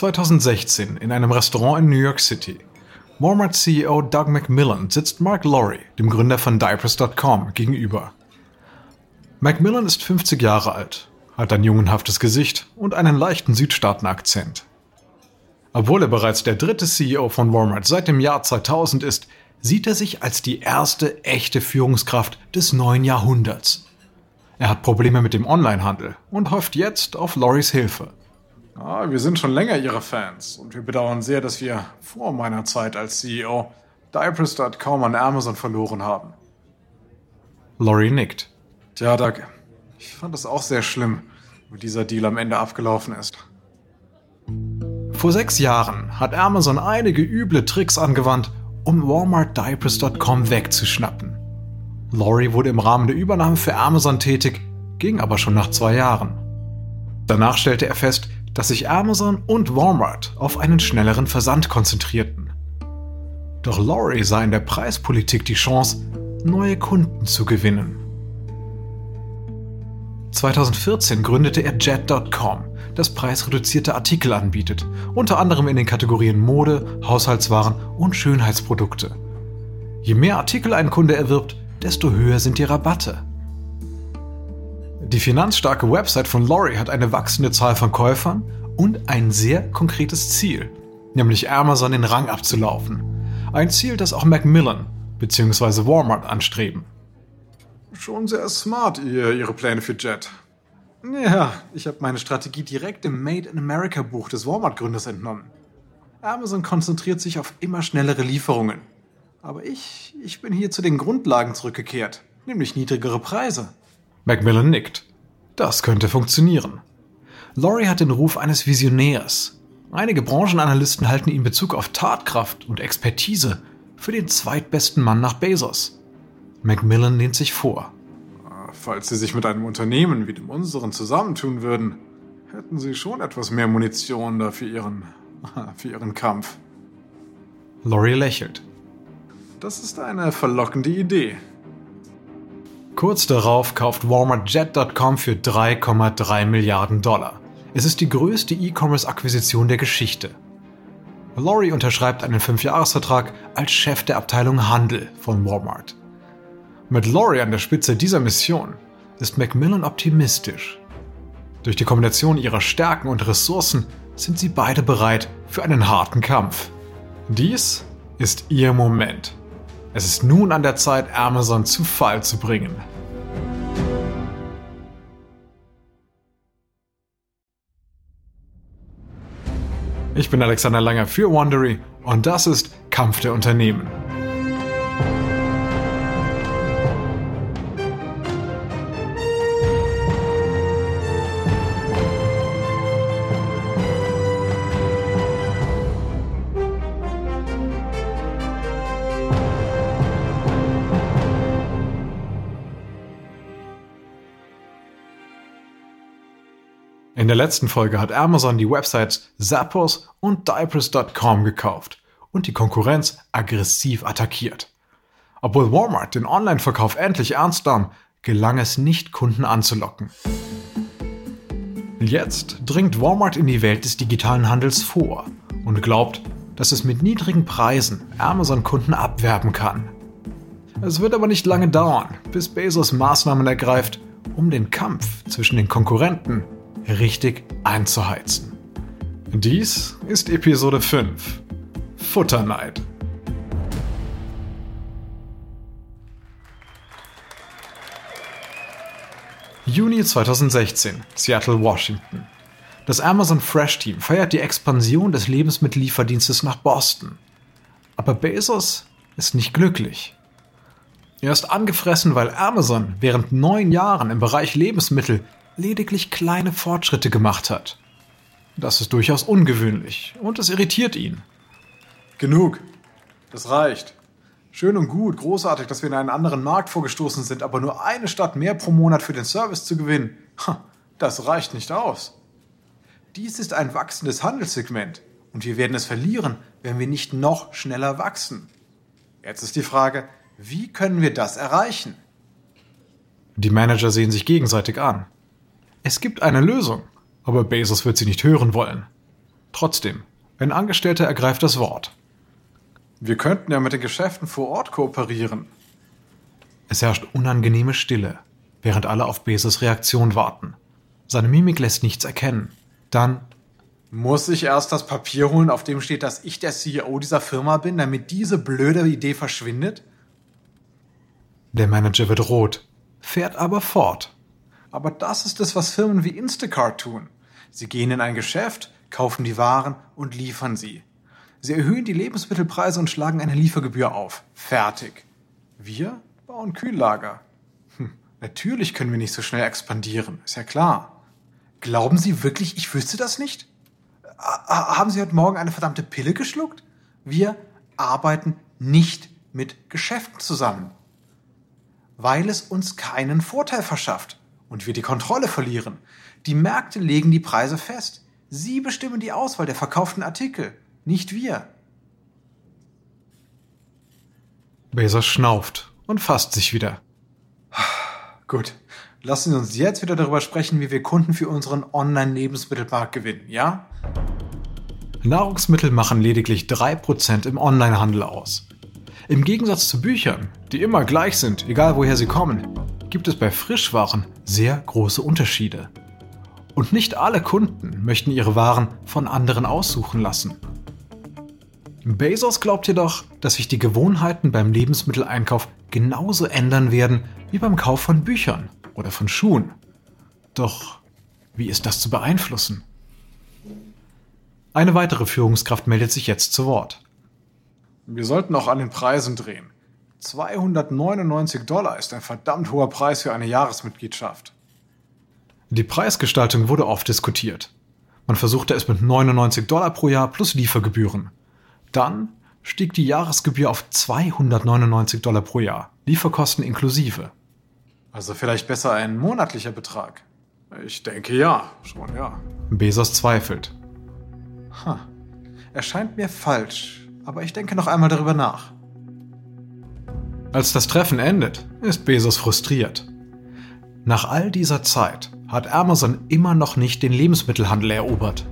2016 in einem Restaurant in New York City. Walmart CEO Doug McMillan sitzt Mark Lorry, dem Gründer von Diapers.com, gegenüber. Macmillan ist 50 Jahre alt, hat ein jungenhaftes Gesicht und einen leichten Südstaaten-Akzent. Obwohl er bereits der dritte CEO von Walmart seit dem Jahr 2000 ist, sieht er sich als die erste echte Führungskraft des neuen Jahrhunderts. Er hat Probleme mit dem Onlinehandel und hofft jetzt auf Loris Hilfe. Ah, wir sind schon länger Ihre Fans und wir bedauern sehr, dass wir vor meiner Zeit als CEO Diapers.com an Amazon verloren haben. Lori nickt. Tja, Doug, ich fand es auch sehr schlimm, wie dieser Deal am Ende abgelaufen ist. Vor sechs Jahren hat Amazon einige üble Tricks angewandt, um WalmartDiapers.com wegzuschnappen. Lori wurde im Rahmen der Übernahme für Amazon tätig, ging aber schon nach zwei Jahren. Danach stellte er fest, dass sich Amazon und Walmart auf einen schnelleren Versand konzentrierten. Doch Lori sah in der Preispolitik die Chance, neue Kunden zu gewinnen. 2014 gründete er Jet.com, das preisreduzierte Artikel anbietet, unter anderem in den Kategorien Mode, Haushaltswaren und Schönheitsprodukte. Je mehr Artikel ein Kunde erwirbt, desto höher sind die Rabatte. Die finanzstarke Website von Lori hat eine wachsende Zahl von Käufern und ein sehr konkretes Ziel, nämlich Amazon den Rang abzulaufen. Ein Ziel, das auch Macmillan bzw. Walmart anstreben. Schon sehr smart, ihr, Ihre Pläne für Jet. Ja, ich habe meine Strategie direkt im Made in America Buch des Walmart-Gründers entnommen. Amazon konzentriert sich auf immer schnellere Lieferungen. Aber ich, ich bin hier zu den Grundlagen zurückgekehrt, nämlich niedrigere Preise. Macmillan nickt. Das könnte funktionieren. Laurie hat den Ruf eines Visionärs. Einige Branchenanalysten halten ihn in Bezug auf Tatkraft und Expertise für den zweitbesten Mann nach Bezos. Macmillan lehnt sich vor. Falls Sie sich mit einem Unternehmen wie dem unseren zusammentun würden, hätten Sie schon etwas mehr Munition da für Ihren, für Ihren Kampf. Laurie lächelt. Das ist eine verlockende Idee. Kurz darauf kauft Walmart Jet.com für 3,3 Milliarden Dollar. Es ist die größte E-Commerce-Akquisition der Geschichte. Laurie unterschreibt einen Fünfjahresvertrag als Chef der Abteilung Handel von Walmart. Mit Laurie an der Spitze dieser Mission ist Macmillan optimistisch. Durch die Kombination ihrer Stärken und Ressourcen sind sie beide bereit für einen harten Kampf. Dies ist ihr Moment. Es ist nun an der Zeit, Amazon zu Fall zu bringen. Ich bin Alexander Langer für Wandery und das ist Kampf der Unternehmen. Der letzten Folge hat Amazon die Websites Zappos und Diapers.com gekauft und die Konkurrenz aggressiv attackiert. Obwohl Walmart den Online-Verkauf endlich ernst nahm, gelang es nicht, Kunden anzulocken. Jetzt dringt Walmart in die Welt des digitalen Handels vor und glaubt, dass es mit niedrigen Preisen Amazon-Kunden abwerben kann. Es wird aber nicht lange dauern, bis Bezos Maßnahmen ergreift, um den Kampf zwischen den Konkurrenten richtig einzuheizen. Dies ist Episode 5 Futterneid. Juni 2016, Seattle, Washington. Das Amazon Fresh Team feiert die Expansion des Lebensmittellieferdienstes nach Boston. Aber Bezos ist nicht glücklich. Er ist angefressen, weil Amazon während neun Jahren im Bereich Lebensmittel lediglich kleine Fortschritte gemacht hat. Das ist durchaus ungewöhnlich und es irritiert ihn. Genug. Das reicht. Schön und gut, großartig, dass wir in einen anderen Markt vorgestoßen sind, aber nur eine Stadt mehr pro Monat für den Service zu gewinnen, das reicht nicht aus. Dies ist ein wachsendes Handelssegment und wir werden es verlieren, wenn wir nicht noch schneller wachsen. Jetzt ist die Frage, wie können wir das erreichen? Die Manager sehen sich gegenseitig an. Es gibt eine Lösung, aber Bezos wird sie nicht hören wollen. Trotzdem, ein Angestellter ergreift das Wort. Wir könnten ja mit den Geschäften vor Ort kooperieren. Es herrscht unangenehme Stille, während alle auf Bezos Reaktion warten. Seine Mimik lässt nichts erkennen. Dann muss ich erst das Papier holen, auf dem steht, dass ich der CEO dieser Firma bin, damit diese blöde Idee verschwindet? Der Manager wird rot, fährt aber fort. Aber das ist es, was Firmen wie Instacart tun. Sie gehen in ein Geschäft, kaufen die Waren und liefern sie. Sie erhöhen die Lebensmittelpreise und schlagen eine Liefergebühr auf. Fertig. Wir bauen Kühllager. Hm, natürlich können wir nicht so schnell expandieren, ist ja klar. Glauben Sie wirklich, ich wüsste das nicht? Haben Sie heute Morgen eine verdammte Pille geschluckt? Wir arbeiten nicht mit Geschäften zusammen, weil es uns keinen Vorteil verschafft und wir die Kontrolle verlieren. Die Märkte legen die Preise fest. Sie bestimmen die Auswahl der verkauften Artikel, nicht wir. Bezos schnauft und fasst sich wieder. Gut, lassen Sie uns jetzt wieder darüber sprechen, wie wir Kunden für unseren Online-Lebensmittelmarkt gewinnen, ja? Nahrungsmittel machen lediglich 3% im Onlinehandel aus. Im Gegensatz zu Büchern, die immer gleich sind, egal woher sie kommen, gibt es bei Frischwaren sehr große Unterschiede. Und nicht alle Kunden möchten ihre Waren von anderen aussuchen lassen. Bezos glaubt jedoch, dass sich die Gewohnheiten beim Lebensmitteleinkauf genauso ändern werden wie beim Kauf von Büchern oder von Schuhen. Doch wie ist das zu beeinflussen? Eine weitere Führungskraft meldet sich jetzt zu Wort. Wir sollten auch an den Preisen drehen. 299 Dollar ist ein verdammt hoher Preis für eine Jahresmitgliedschaft. Die Preisgestaltung wurde oft diskutiert. Man versuchte es mit 99 Dollar pro Jahr plus Liefergebühren. Dann stieg die Jahresgebühr auf 299 Dollar pro Jahr, Lieferkosten inklusive. Also vielleicht besser ein monatlicher Betrag. Ich denke ja, schon ja. Bezos zweifelt. Ha. Erscheint mir falsch, aber ich denke noch einmal darüber nach. Als das Treffen endet, ist Bezos frustriert. Nach all dieser Zeit hat Amazon immer noch nicht den Lebensmittelhandel erobert.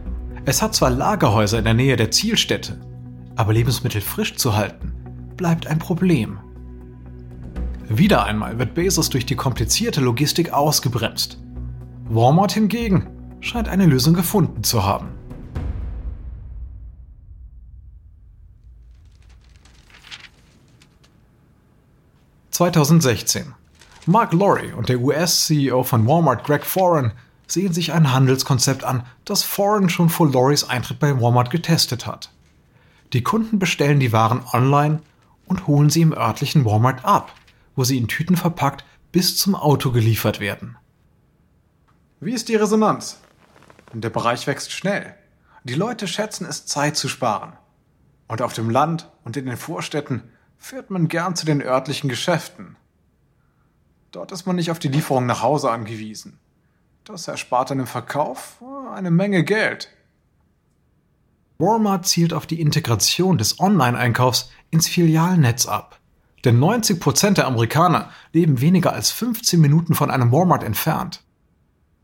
Es hat zwar Lagerhäuser in der Nähe der Zielstätte, aber Lebensmittel frisch zu halten, bleibt ein Problem. Wieder einmal wird Bezos durch die komplizierte Logistik ausgebremst. Walmart hingegen scheint eine Lösung gefunden zu haben. 2016. Mark Lorry und der US-CEO von Walmart Greg Foran sehen sich ein Handelskonzept an, das Foran schon vor Lorrys Eintritt bei Walmart getestet hat. Die Kunden bestellen die Waren online und holen sie im örtlichen Walmart ab, wo sie in Tüten verpackt bis zum Auto geliefert werden. Wie ist die Resonanz? Der Bereich wächst schnell. Die Leute schätzen es, Zeit zu sparen. Und auf dem Land und in den Vorstädten fährt man gern zu den örtlichen Geschäften. Dort ist man nicht auf die Lieferung nach Hause angewiesen. Das erspart einem Verkauf eine Menge Geld. Walmart zielt auf die Integration des Online-Einkaufs ins Filialnetz ab. Denn 90% der Amerikaner leben weniger als 15 Minuten von einem Walmart entfernt.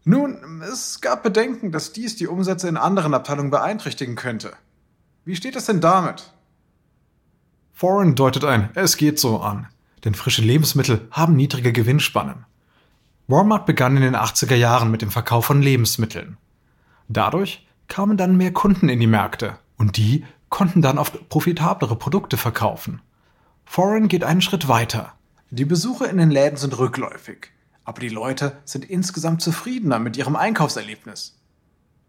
Nun, es gab Bedenken, dass dies die Umsätze in anderen Abteilungen beeinträchtigen könnte. Wie steht es denn damit? Foreign deutet ein, es geht so an, denn frische Lebensmittel haben niedrige Gewinnspannen. Walmart begann in den 80er Jahren mit dem Verkauf von Lebensmitteln. Dadurch kamen dann mehr Kunden in die Märkte und die konnten dann oft profitablere Produkte verkaufen. Foreign geht einen Schritt weiter. Die Besuche in den Läden sind rückläufig, aber die Leute sind insgesamt zufriedener mit ihrem Einkaufserlebnis.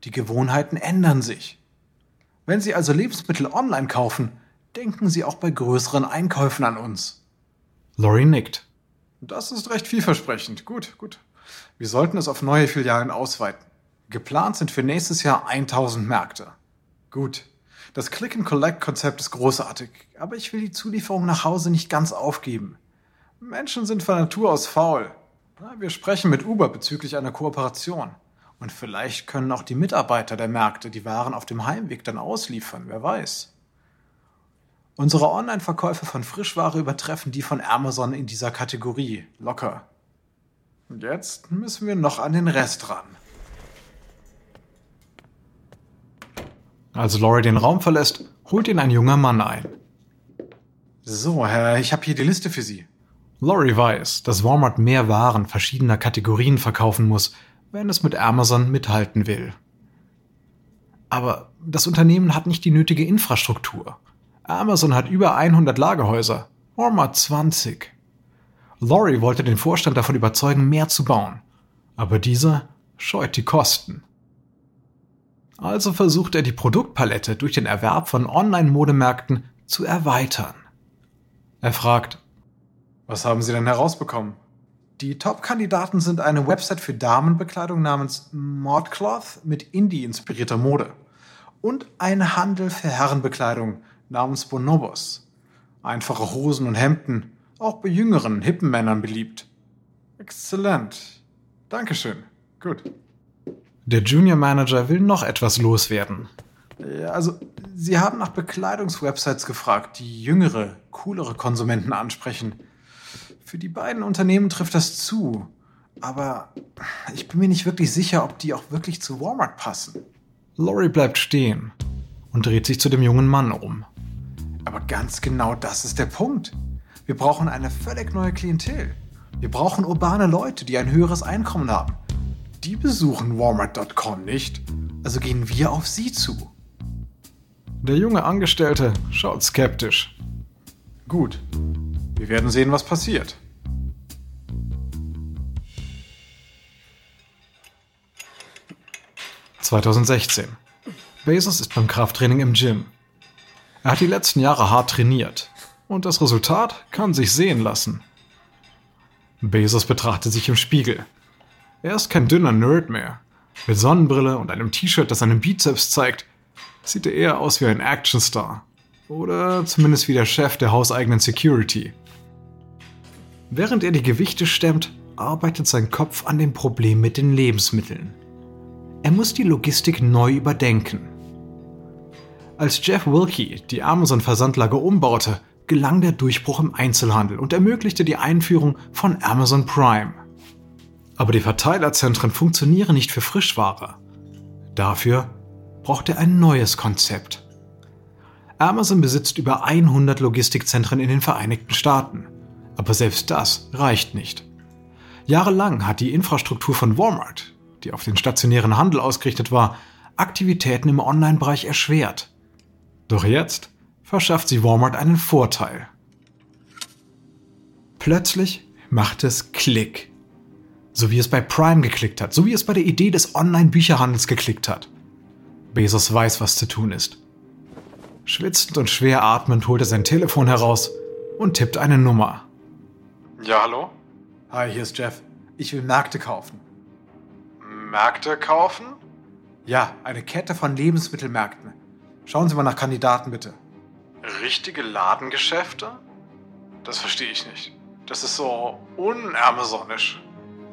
Die Gewohnheiten ändern sich. Wenn Sie also Lebensmittel online kaufen, denken Sie auch bei größeren Einkäufen an uns. Lori nickt. Das ist recht vielversprechend. Gut, gut. Wir sollten es auf neue Filialen ausweiten. Geplant sind für nächstes Jahr 1000 Märkte. Gut. Das Click-and-Collect-Konzept ist großartig, aber ich will die Zulieferung nach Hause nicht ganz aufgeben. Menschen sind von Natur aus faul. Wir sprechen mit Uber bezüglich einer Kooperation. Und vielleicht können auch die Mitarbeiter der Märkte die Waren auf dem Heimweg dann ausliefern, wer weiß. Unsere Online-Verkäufe von Frischware übertreffen die von Amazon in dieser Kategorie. Locker. Und jetzt müssen wir noch an den Rest ran. Als Laurie den Raum verlässt, holt ihn ein junger Mann ein. So, Herr, ich habe hier die Liste für Sie. Laurie weiß, dass Walmart mehr Waren verschiedener Kategorien verkaufen muss, wenn es mit Amazon mithalten will. Aber das Unternehmen hat nicht die nötige Infrastruktur. Amazon hat über 100 Lagerhäuser, Walmart 20. Laurie wollte den Vorstand davon überzeugen, mehr zu bauen, aber dieser scheut die Kosten. Also versucht er die Produktpalette durch den Erwerb von Online-Modemärkten zu erweitern. Er fragt, was haben Sie denn herausbekommen? Die Top-Kandidaten sind eine Website für Damenbekleidung namens Modcloth mit Indie-inspirierter Mode und ein Handel für Herrenbekleidung namens Bonobos. Einfache Hosen und Hemden, auch bei jüngeren, hippen Männern beliebt. Exzellent. Dankeschön. Gut. Der Junior Manager will noch etwas loswerden. Ja, also, Sie haben nach Bekleidungswebsites gefragt, die jüngere, coolere Konsumenten ansprechen. Für die beiden Unternehmen trifft das zu. Aber ich bin mir nicht wirklich sicher, ob die auch wirklich zu Walmart passen. Laurie bleibt stehen und dreht sich zu dem jungen Mann um. Aber ganz genau das ist der Punkt. Wir brauchen eine völlig neue Klientel. Wir brauchen urbane Leute, die ein höheres Einkommen haben. Die besuchen Walmart.com nicht, also gehen wir auf sie zu. Der junge Angestellte schaut skeptisch. Gut, wir werden sehen, was passiert. (2016) Bezos ist beim Krafttraining im Gym. Er hat die letzten Jahre hart trainiert und das Resultat kann sich sehen lassen. Bezos betrachtet sich im Spiegel. Er ist kein dünner Nerd mehr. Mit Sonnenbrille und einem T-Shirt, das seinen Bizeps zeigt, sieht er eher aus wie ein Actionstar. Oder zumindest wie der Chef der hauseigenen Security. Während er die Gewichte stemmt, arbeitet sein Kopf an dem Problem mit den Lebensmitteln. Er muss die Logistik neu überdenken. Als Jeff Wilkie die Amazon-Versandlager umbaute, gelang der Durchbruch im Einzelhandel und ermöglichte die Einführung von Amazon Prime. Aber die Verteilerzentren funktionieren nicht für Frischware. Dafür braucht er ein neues Konzept. Amazon besitzt über 100 Logistikzentren in den Vereinigten Staaten. Aber selbst das reicht nicht. Jahrelang hat die Infrastruktur von Walmart, die auf den stationären Handel ausgerichtet war, Aktivitäten im Online-Bereich erschwert. Doch jetzt verschafft sie Walmart einen Vorteil. Plötzlich macht es Klick. So wie es bei Prime geklickt hat, so wie es bei der Idee des Online-Bücherhandels geklickt hat. Bezos weiß, was zu tun ist. Schwitzend und schwer atmend holt er sein Telefon heraus und tippt eine Nummer. Ja, hallo? Hi, hier ist Jeff. Ich will Märkte kaufen. Märkte kaufen? Ja, eine Kette von Lebensmittelmärkten. Schauen Sie mal nach Kandidaten bitte. Richtige Ladengeschäfte? Das verstehe ich nicht. Das ist so unamazonisch.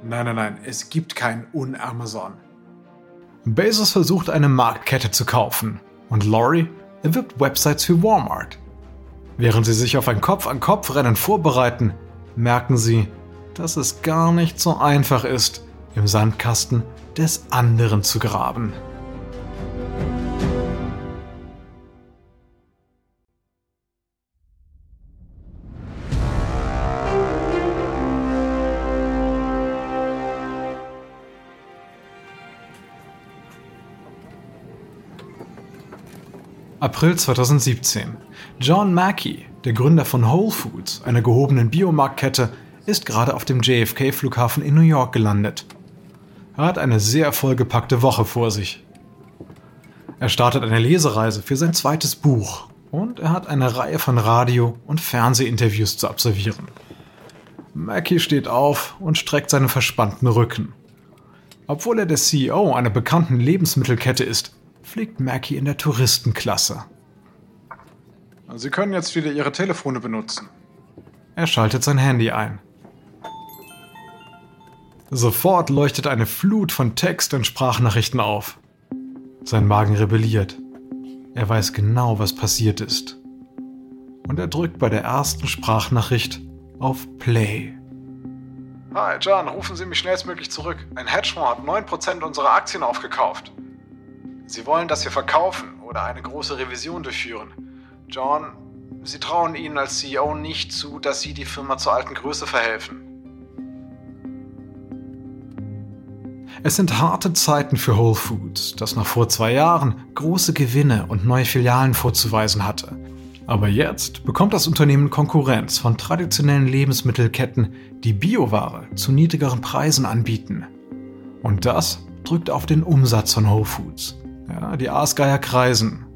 Nein, nein, nein, es gibt kein Un-Amazon. Bezos versucht eine Marktkette zu kaufen und Laurie erwirbt Websites für Walmart. Während sie sich auf ein Kopf-an-Kopf-Rennen vorbereiten, merken sie, dass es gar nicht so einfach ist, im Sandkasten des anderen zu graben. April 2017. John Mackey, der Gründer von Whole Foods, einer gehobenen Biomarktkette, ist gerade auf dem JFK-Flughafen in New York gelandet. Er hat eine sehr vollgepackte Woche vor sich. Er startet eine Lesereise für sein zweites Buch und er hat eine Reihe von Radio- und Fernsehinterviews zu absolvieren. Mackie steht auf und streckt seinen verspannten Rücken. Obwohl er der CEO einer bekannten Lebensmittelkette ist, fliegt Mackie in der Touristenklasse. Sie können jetzt wieder Ihre Telefone benutzen. Er schaltet sein Handy ein. Sofort leuchtet eine Flut von Text und Sprachnachrichten auf. Sein Magen rebelliert. Er weiß genau, was passiert ist. Und er drückt bei der ersten Sprachnachricht auf Play. Hi, John, rufen Sie mich schnellstmöglich zurück. Ein Hedgefonds hat 9% unserer Aktien aufgekauft. Sie wollen, dass wir verkaufen oder eine große Revision durchführen. John, Sie trauen Ihnen als CEO nicht zu, dass Sie die Firma zur alten Größe verhelfen. Es sind harte Zeiten für Whole Foods, das noch vor zwei Jahren große Gewinne und neue Filialen vorzuweisen hatte. Aber jetzt bekommt das Unternehmen Konkurrenz von traditionellen Lebensmittelketten, die Bioware zu niedrigeren Preisen anbieten. Und das drückt auf den Umsatz von Whole Foods. Ja, die Aasgeier kreisen.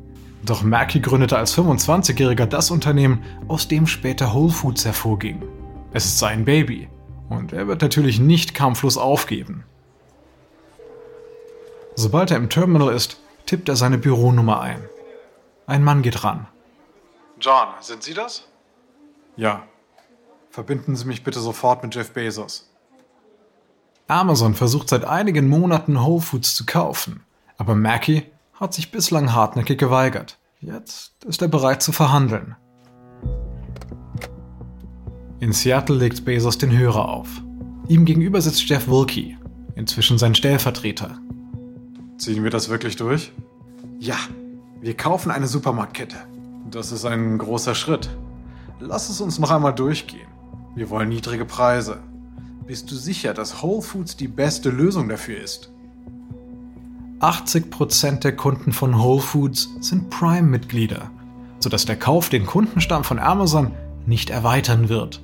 Doch Mackey gründete als 25-Jähriger das Unternehmen, aus dem später Whole Foods hervorging. Es ist sein Baby. Und er wird natürlich nicht kampflos aufgeben. Sobald er im Terminal ist, tippt er seine Büronummer ein. Ein Mann geht ran. John, sind Sie das? Ja. Verbinden Sie mich bitte sofort mit Jeff Bezos. Amazon versucht seit einigen Monaten Whole Foods zu kaufen, aber Mackie hat sich bislang hartnäckig geweigert. Jetzt ist er bereit zu verhandeln. In Seattle legt Bezos den Hörer auf. Ihm gegenüber sitzt Jeff Wilkie, inzwischen sein Stellvertreter. Ziehen wir das wirklich durch? Ja, wir kaufen eine Supermarktkette. Das ist ein großer Schritt. Lass es uns noch einmal durchgehen. Wir wollen niedrige Preise. Bist du sicher, dass Whole Foods die beste Lösung dafür ist? 80% der Kunden von Whole Foods sind Prime-Mitglieder, sodass der Kauf den Kundenstamm von Amazon nicht erweitern wird.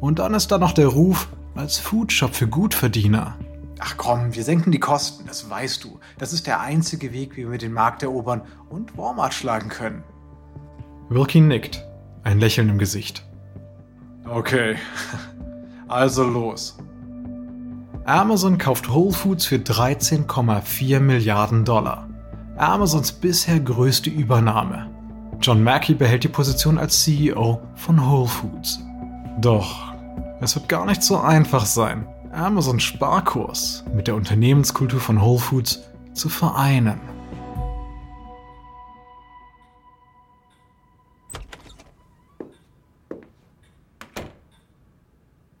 Und dann ist da noch der Ruf als Foodshop für Gutverdiener. Ach komm, wir senken die Kosten, das weißt du. Das ist der einzige Weg, wie wir den Markt erobern und Walmart schlagen können. Wilkie nickt, ein Lächeln im Gesicht. Okay, also los. Amazon kauft Whole Foods für 13,4 Milliarden Dollar. Amazons bisher größte Übernahme. John Mackey behält die Position als CEO von Whole Foods. Doch es wird gar nicht so einfach sein, Amazons Sparkurs mit der Unternehmenskultur von Whole Foods zu vereinen.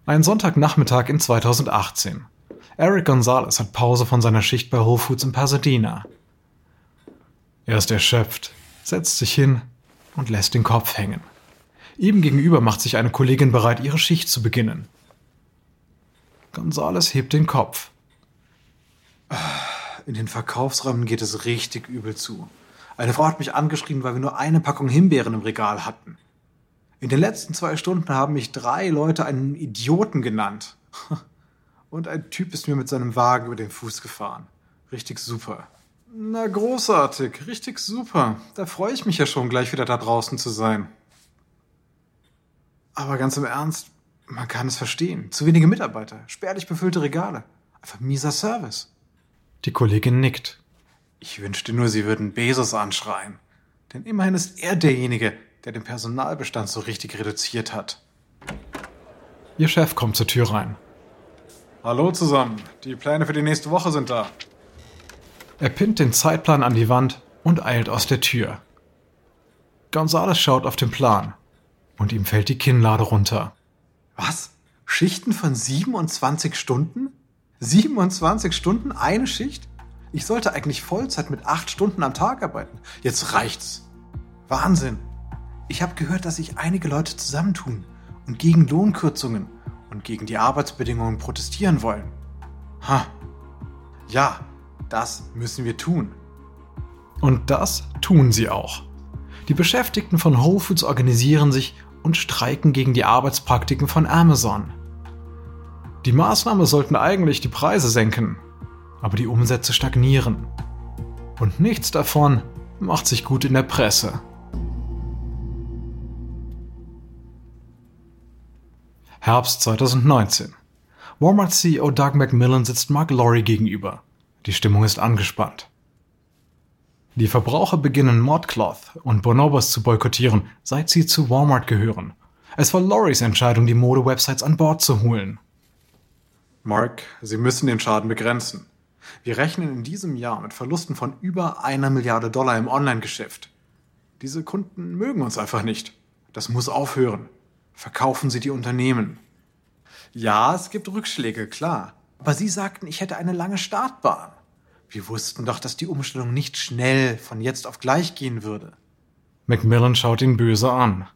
Ein Sonntagnachmittag in 2018. Eric Gonzalez hat Pause von seiner Schicht bei Whole Foods in Pasadena. Er ist erschöpft, setzt sich hin und lässt den Kopf hängen. Ihm gegenüber macht sich eine Kollegin bereit, ihre Schicht zu beginnen. Gonzales hebt den Kopf. In den Verkaufsräumen geht es richtig übel zu. Eine Frau hat mich angeschrieben, weil wir nur eine Packung Himbeeren im Regal hatten. In den letzten zwei Stunden haben mich drei Leute einen Idioten genannt. Und ein Typ ist mir mit seinem Wagen über den Fuß gefahren. Richtig super. Na, großartig. Richtig super. Da freue ich mich ja schon, gleich wieder da draußen zu sein. Aber ganz im Ernst, man kann es verstehen. Zu wenige Mitarbeiter, spärlich befüllte Regale. Einfach mieser Service. Die Kollegin nickt. Ich wünschte nur, Sie würden Bezos anschreien. Denn immerhin ist er derjenige, der den Personalbestand so richtig reduziert hat. Ihr Chef kommt zur Tür rein. Hallo zusammen. Die Pläne für die nächste Woche sind da. Er pinnt den Zeitplan an die Wand und eilt aus der Tür. Gonzales schaut auf den Plan und ihm fällt die Kinnlade runter. Was? Schichten von 27 Stunden? 27 Stunden eine Schicht? Ich sollte eigentlich Vollzeit mit 8 Stunden am Tag arbeiten. Jetzt reicht's. Wahnsinn. Ich habe gehört, dass sich einige Leute zusammentun und gegen Lohnkürzungen und gegen die Arbeitsbedingungen protestieren wollen. Ha. Ja, das müssen wir tun. Und das tun sie auch. Die Beschäftigten von Whole Foods organisieren sich und streiken gegen die Arbeitspraktiken von Amazon. Die Maßnahme sollten eigentlich die Preise senken, aber die Umsätze stagnieren. Und nichts davon macht sich gut in der Presse. Herbst 2019. Walmart CEO Doug McMillan sitzt Mark Lorry gegenüber. Die Stimmung ist angespannt. Die Verbraucher beginnen Modcloth und Bonobos zu boykottieren, seit sie zu Walmart gehören. Es war Lorrys Entscheidung, die Mode-Websites an Bord zu holen. Mark, Sie müssen den Schaden begrenzen. Wir rechnen in diesem Jahr mit Verlusten von über einer Milliarde Dollar im Online-Geschäft. Diese Kunden mögen uns einfach nicht. Das muss aufhören. Verkaufen Sie die Unternehmen. Ja, es gibt Rückschläge, klar. Aber Sie sagten, ich hätte eine lange Startbahn. Wir wussten doch, dass die Umstellung nicht schnell von jetzt auf gleich gehen würde. Macmillan schaut ihn böse an.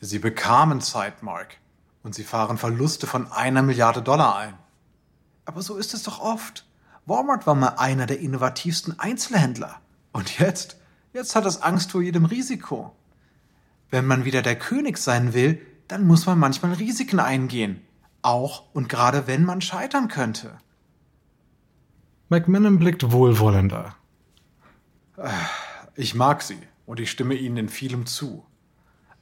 Sie bekamen Zeit, Mark. Und sie fahren Verluste von einer Milliarde Dollar ein. Aber so ist es doch oft. Walmart war mal einer der innovativsten Einzelhändler. Und jetzt? Jetzt hat es Angst vor jedem Risiko. Wenn man wieder der König sein will, dann muss man manchmal Risiken eingehen. Auch und gerade wenn man scheitern könnte. Macmillan blickt wohlwollender. Ich mag sie und ich stimme ihnen in vielem zu.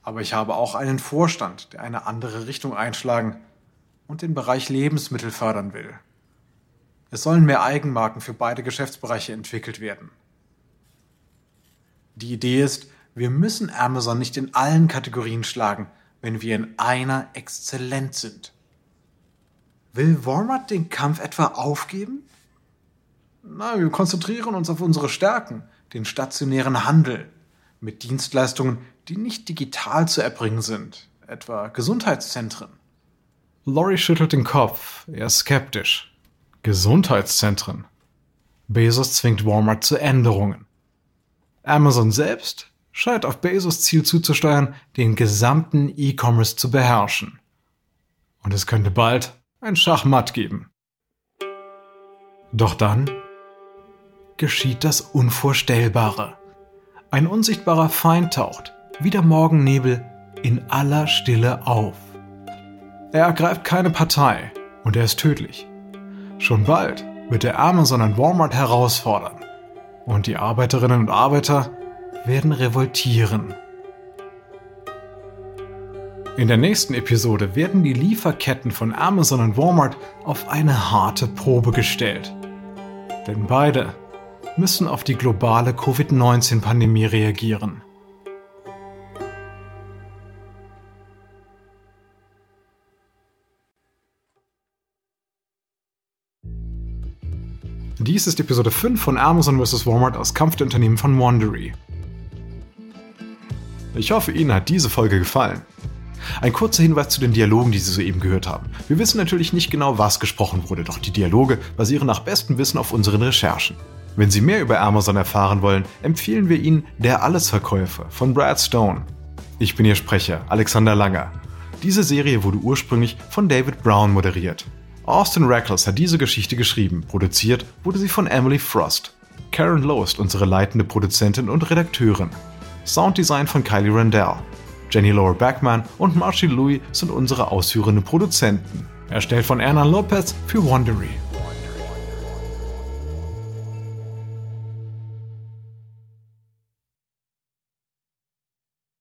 Aber ich habe auch einen Vorstand, der eine andere Richtung einschlagen und den Bereich Lebensmittel fördern will. Es sollen mehr Eigenmarken für beide Geschäftsbereiche entwickelt werden. Die Idee ist, wir müssen Amazon nicht in allen Kategorien schlagen, wenn wir in einer exzellent sind. Will Walmart den Kampf etwa aufgeben? Na, wir konzentrieren uns auf unsere Stärken, den stationären Handel, mit Dienstleistungen, die nicht digital zu erbringen sind, etwa Gesundheitszentren. Laurie schüttelt den Kopf, eher skeptisch. Gesundheitszentren. Bezos zwingt Walmart zu Änderungen. Amazon selbst scheint auf Bezos Ziel zuzusteuern, den gesamten E-Commerce zu beherrschen. Und es könnte bald ein Schachmatt geben. Doch dann geschieht das Unvorstellbare. Ein unsichtbarer Feind taucht, wie der Morgennebel, in aller Stille auf. Er ergreift keine Partei und er ist tödlich. Schon bald wird er Amazon und Walmart herausfordern. Und die Arbeiterinnen und Arbeiter werden revoltieren. In der nächsten Episode werden die Lieferketten von Amazon und Walmart auf eine harte Probe gestellt. Denn beide müssen auf die globale Covid-19-Pandemie reagieren. Dies ist Episode 5 von Amazon vs. Walmart aus Kampf der Unternehmen von Wandery. Ich hoffe, Ihnen hat diese Folge gefallen. Ein kurzer Hinweis zu den Dialogen, die Sie soeben gehört haben. Wir wissen natürlich nicht genau, was gesprochen wurde, doch die Dialoge basieren nach bestem Wissen auf unseren Recherchen. Wenn Sie mehr über Amazon erfahren wollen, empfehlen wir Ihnen Der Allesverkäufer von Brad Stone. Ich bin Ihr Sprecher, Alexander Langer. Diese Serie wurde ursprünglich von David Brown moderiert. Austin Reckles hat diese Geschichte geschrieben, produziert wurde sie von Emily Frost. Karen Lowe ist unsere leitende Produzentin und Redakteurin. Sounddesign von Kylie Randell. Jenny Laura Backman und Marcy Louis sind unsere ausführenden Produzenten. Erstellt von Erna Lopez für Wondery.